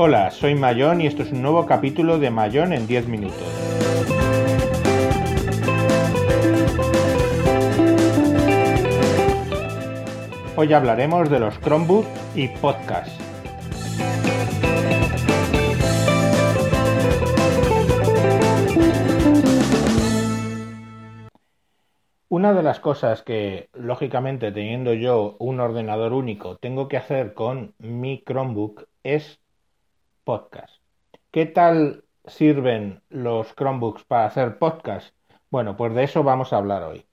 Hola, soy Mayón y esto es un nuevo capítulo de Mayón en 10 minutos. Hoy hablaremos de los Chromebook y podcast. Una de las cosas que, lógicamente, teniendo yo un ordenador único, tengo que hacer con mi Chromebook es podcast. ¿Qué tal sirven los Chromebooks para hacer podcast? Bueno, pues de eso vamos a hablar hoy.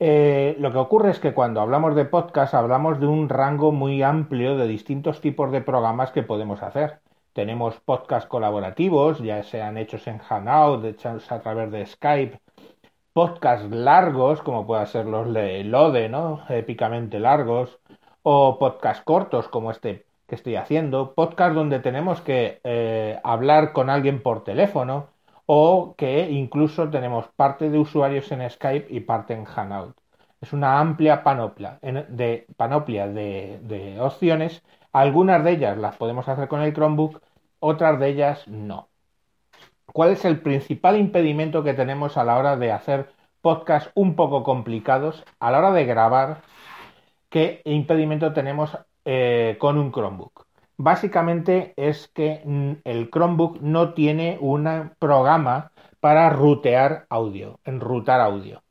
Eh, lo que ocurre es que cuando hablamos de podcast hablamos de un rango muy amplio de distintos tipos de programas que podemos hacer. Tenemos podcast colaborativos, ya sean hechos en Hangout, hechos a través de Skype, podcasts largos, como puedan ser los de Lode, ¿no? Épicamente largos, o podcasts cortos, como este que estoy haciendo, podcast donde tenemos que eh, hablar con alguien por teléfono, o que incluso tenemos parte de usuarios en Skype y parte en Hangout. Es una amplia panoplia de, panoplia de, de opciones. Algunas de ellas las podemos hacer con el Chromebook, otras de ellas no. ¿Cuál es el principal impedimento que tenemos a la hora de hacer podcasts un poco complicados, a la hora de grabar? ¿Qué impedimento tenemos eh, con un Chromebook? Básicamente es que mm, el Chromebook no tiene un programa para rutear audio, enrutar audio.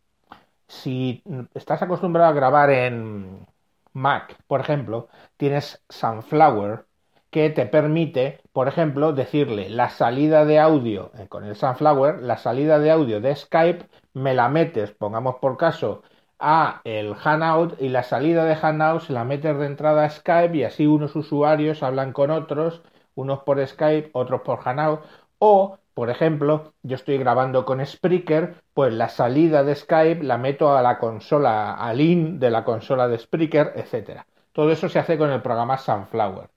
Si estás acostumbrado a grabar en Mac, por ejemplo, tienes Sunflower, que te permite, por ejemplo, decirle la salida de audio eh, con el Sunflower, la salida de audio de Skype, me la metes, pongamos por caso, a el Hangout y la salida de Hangout se la metes de entrada a Skype y así unos usuarios hablan con otros, unos por Skype, otros por Hangout, o, por ejemplo, yo estoy grabando con Spreaker, pues la salida de Skype la meto a la consola, al in de la consola de Spreaker, etcétera. Todo eso se hace con el programa Sunflower.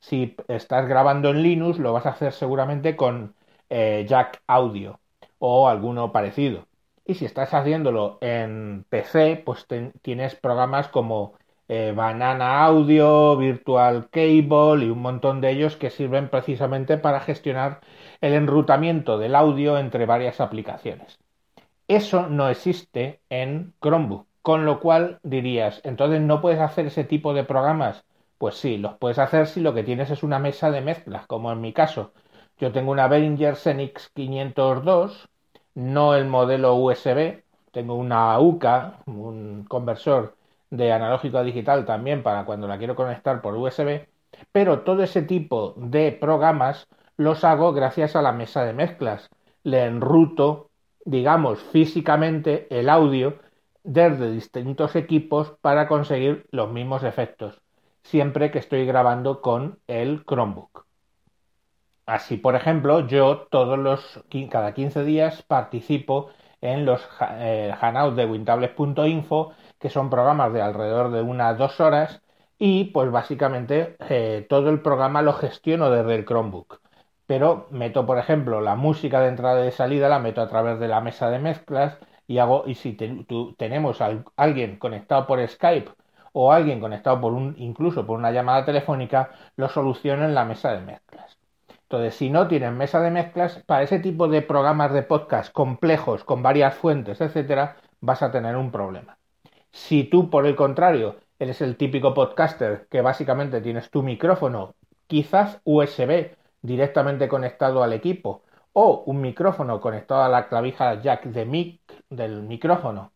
Si estás grabando en Linux, lo vas a hacer seguramente con eh, Jack Audio o alguno parecido. Y si estás haciéndolo en PC, pues tienes programas como eh, Banana Audio, Virtual Cable y un montón de ellos que sirven precisamente para gestionar el enrutamiento del audio entre varias aplicaciones. Eso no existe en Chromebook, con lo cual dirías, entonces no puedes hacer ese tipo de programas pues sí, los puedes hacer si lo que tienes es una mesa de mezclas, como en mi caso. Yo tengo una Behringer Xenix 502, no el modelo USB, tengo una UCA, un conversor de analógico a digital también para cuando la quiero conectar por USB, pero todo ese tipo de programas los hago gracias a la mesa de mezclas. Le enruto, digamos, físicamente el audio desde distintos equipos para conseguir los mismos efectos siempre que estoy grabando con el Chromebook. Así, por ejemplo, yo todos los cada 15 días participo en los eh, de wintables.info, que son programas de alrededor de unas dos horas, y pues básicamente eh, todo el programa lo gestiono desde el Chromebook. Pero meto, por ejemplo, la música de entrada y de salida, la meto a través de la mesa de mezclas y hago, y si tenemos a alguien conectado por Skype o alguien conectado por un, incluso por una llamada telefónica, lo soluciona en la mesa de mezclas. Entonces, si no tienen mesa de mezclas, para ese tipo de programas de podcast complejos, con varias fuentes, etcétera, vas a tener un problema. Si tú, por el contrario, eres el típico podcaster que básicamente tienes tu micrófono, quizás USB directamente conectado al equipo, o un micrófono conectado a la clavija jack de mic del micrófono,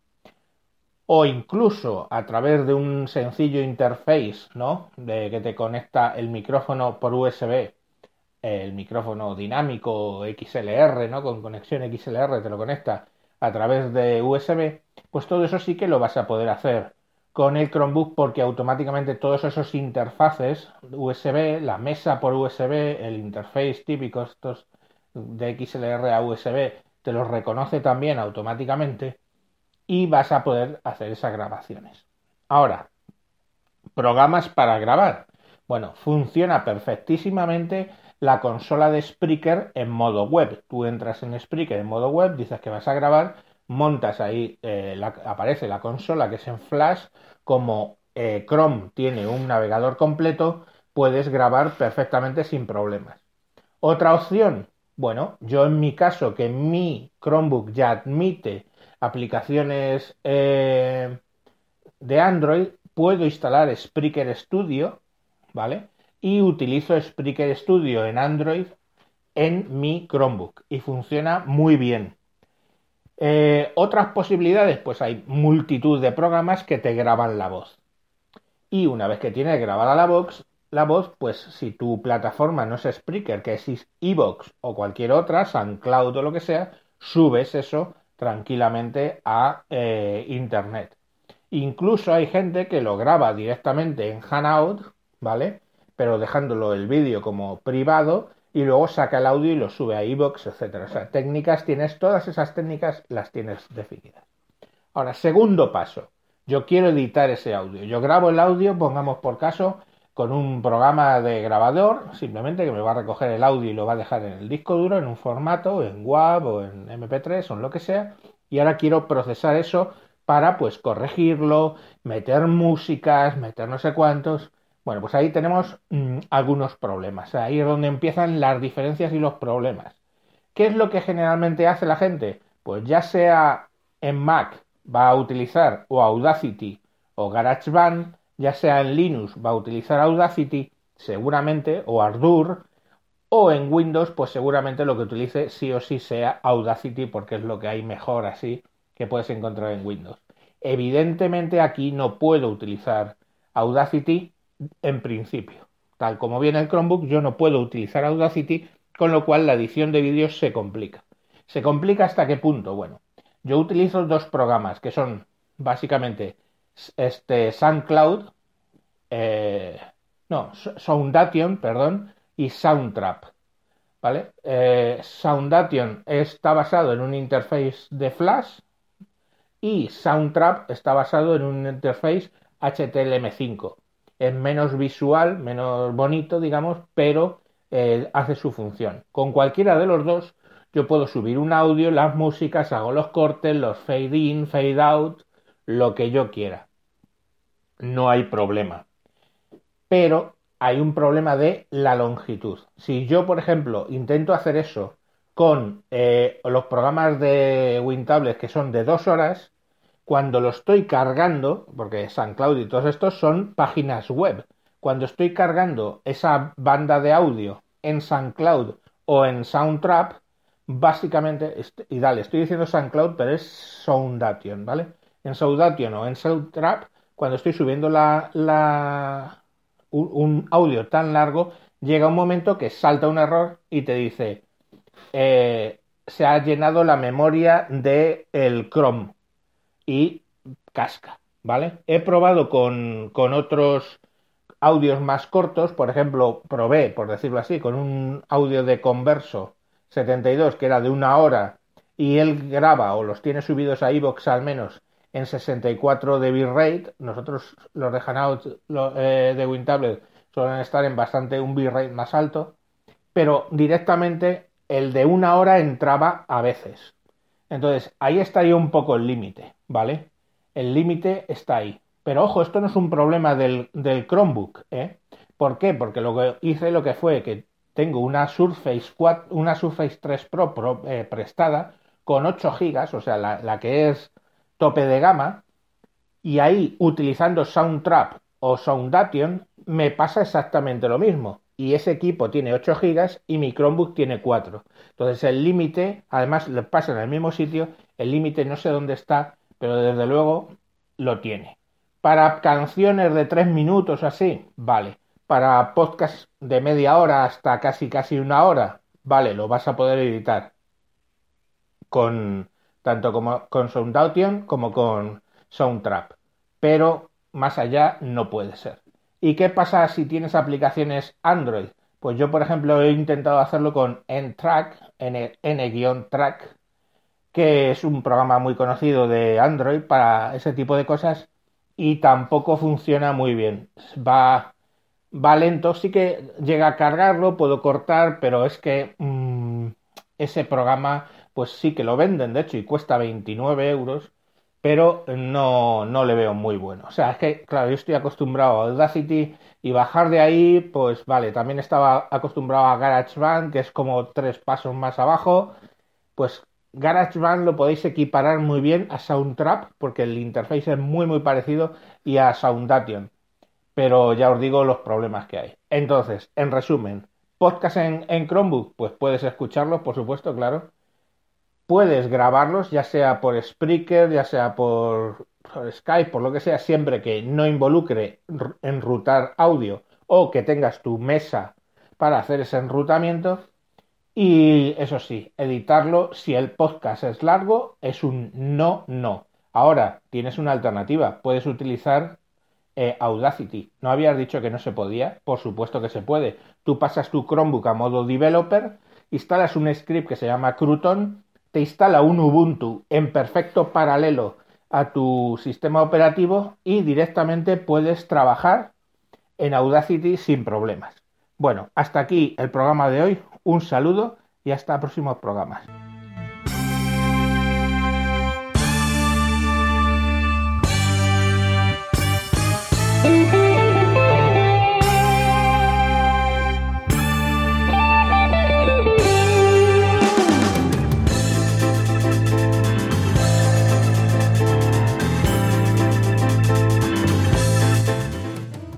o incluso a través de un sencillo interface, ¿no? De que te conecta el micrófono por USB, el micrófono dinámico XLR, ¿no? Con conexión XLR te lo conecta a través de USB, pues todo eso sí que lo vas a poder hacer con el Chromebook porque automáticamente todos esos interfaces USB, la mesa por USB, el interface típico estos de XLR a USB, te los reconoce también automáticamente y vas a poder hacer esas grabaciones. Ahora, programas para grabar. Bueno, funciona perfectísimamente la consola de Spreaker en modo web. Tú entras en Spreaker en modo web, dices que vas a grabar, montas ahí, eh, aparece la consola que es en Flash, como eh, Chrome tiene un navegador completo, puedes grabar perfectamente sin problemas. Otra opción, bueno, yo en mi caso, que mi Chromebook ya admite aplicaciones eh, de Android, puedo instalar Spreaker Studio, ¿vale? Y utilizo Spreaker Studio en Android en mi Chromebook y funciona muy bien. Eh, otras posibilidades, pues hay multitud de programas que te graban la voz. Y una vez que tienes grabada la voz, la voz, pues si tu plataforma no es Spreaker, que es Evox o cualquier otra, SoundCloud o lo que sea, subes eso tranquilamente a eh, Internet. Incluso hay gente que lo graba directamente en Hanout, ¿vale? Pero dejándolo el vídeo como privado y luego saca el audio y lo sube a iBox, etcétera. O sea, técnicas tienes, todas esas técnicas las tienes definidas. Ahora, segundo paso. Yo quiero editar ese audio. Yo grabo el audio, pongamos por caso, con un programa de grabador, simplemente que me va a recoger el audio y lo va a dejar en el disco duro en un formato, en WAV o en MP3 o en lo que sea. Y ahora quiero procesar eso para pues corregirlo, meter músicas, meter no sé cuántos. Bueno, pues ahí tenemos mm, algunos problemas. Ahí es donde empiezan las diferencias y los problemas. ¿Qué es lo que generalmente hace la gente? Pues ya sea en Mac va a utilizar o Audacity o GarageBand, ya sea en Linux va a utilizar Audacity, seguramente, o Ardour, o en Windows, pues seguramente lo que utilice sí o sí sea Audacity, porque es lo que hay mejor así que puedes encontrar en Windows. Evidentemente aquí no puedo utilizar Audacity en principio. Tal como viene el Chromebook, yo no puedo utilizar Audacity, con lo cual la edición de vídeos se complica. ¿Se complica hasta qué punto? Bueno, yo utilizo dos programas que son básicamente este SoundCloud, eh, no, Soundation, perdón, y Soundtrap. ¿Vale? Eh, Soundation está basado en un interface de Flash y Soundtrap está basado en un interface HTML5 es menos visual, menos bonito, digamos, pero eh, hace su función. Con cualquiera de los dos yo puedo subir un audio, las músicas, hago los cortes, los fade in, fade out, lo que yo quiera. No hay problema. Pero hay un problema de la longitud. Si yo, por ejemplo, intento hacer eso con eh, los programas de WinTablet que son de dos horas, cuando lo estoy cargando, porque SoundCloud y todos estos son páginas web, cuando estoy cargando esa banda de audio en SoundCloud o en Soundtrap, básicamente, y dale, estoy diciendo SoundCloud, pero es Soundation, ¿vale? En Soundation o en Soundtrap, cuando estoy subiendo un, audio tan largo, llega un momento que salta un error y te dice, eh, se ha llenado la memoria del el Chrome y casca, ¿vale? He probado con, con otros audios más cortos, por ejemplo, probé, por decirlo así, con un audio de Converso 72 que era de una hora y él graba o los tiene subidos a iVoox al menos en 64 de bitrate, nosotros los de Hanout eh, de WinTablet suelen estar en bastante un bitrate más alto, pero directamente el de una hora entraba a veces. Entonces, ahí estaría un poco el límite, ¿vale? El límite está ahí. Pero ojo, esto no es un problema del, Chromebook, ¿eh? ¿Por qué? Porque lo que hice lo que fue que tengo una Surface 4, una Surface 3 Pro, eh, prestada con 8 GB, o sea, la, la que es tope de gama, y ahí utilizando Soundtrap o Soundation me pasa exactamente lo mismo y ese equipo tiene 8 GB y mi Chromebook tiene 4. Entonces el límite, además pasa en el mismo sitio, el límite no sé dónde está, pero desde luego lo tiene. Para canciones de 3 minutos así, vale. Para podcast de media hora hasta casi casi una hora, vale, lo vas a poder editar con tanto como con Soundaution como con Soundtrap. Pero más allá no puede ser. ¿Y qué pasa si tienes aplicaciones Android? Pues yo, por ejemplo, he intentado hacerlo con N-Track, N-Track, que es un programa muy conocido de Android para ese tipo de cosas y tampoco funciona muy bien. Va, lento, sí que llega a cargarlo, puedo cortar, pero es que mm, ese programa, pues sí que lo venden, de hecho, y cuesta 29 euros pero no, no le veo muy bueno. O sea, es que, claro, yo estoy acostumbrado a Audacity y bajar de ahí, pues vale, también estaba acostumbrado a GarageBand, que es como tres pasos más abajo, pues GarageBand lo podéis equiparar muy bien a Soundtrap, porque el interface es muy muy parecido, y a Soundation. Pero ya os digo los problemas que hay. Entonces, en resumen, podcast en, en Chromebook, pues puedes escucharlos, por supuesto, claro puedes grabarlos, ya sea por Spreaker, ya sea por, Skype, por lo que sea, siempre que no involucre enrutar audio o que tengas tu mesa para hacer ese enrutamiento. Y eso sí, editarlo si el podcast es largo es un no, no. Ahora tienes una alternativa, puedes utilizar eh, Audacity. ¿No habías dicho que no se podía? Por supuesto que se puede. Tú pasas tu Chromebook a modo developer, instalas un script que se llama Crouton te instala un Ubuntu en perfecto paralelo a tu sistema operativo y directamente puedes trabajar en Audacity sin problemas. Bueno, hasta aquí el programa de hoy. Un saludo y hasta próximos programas.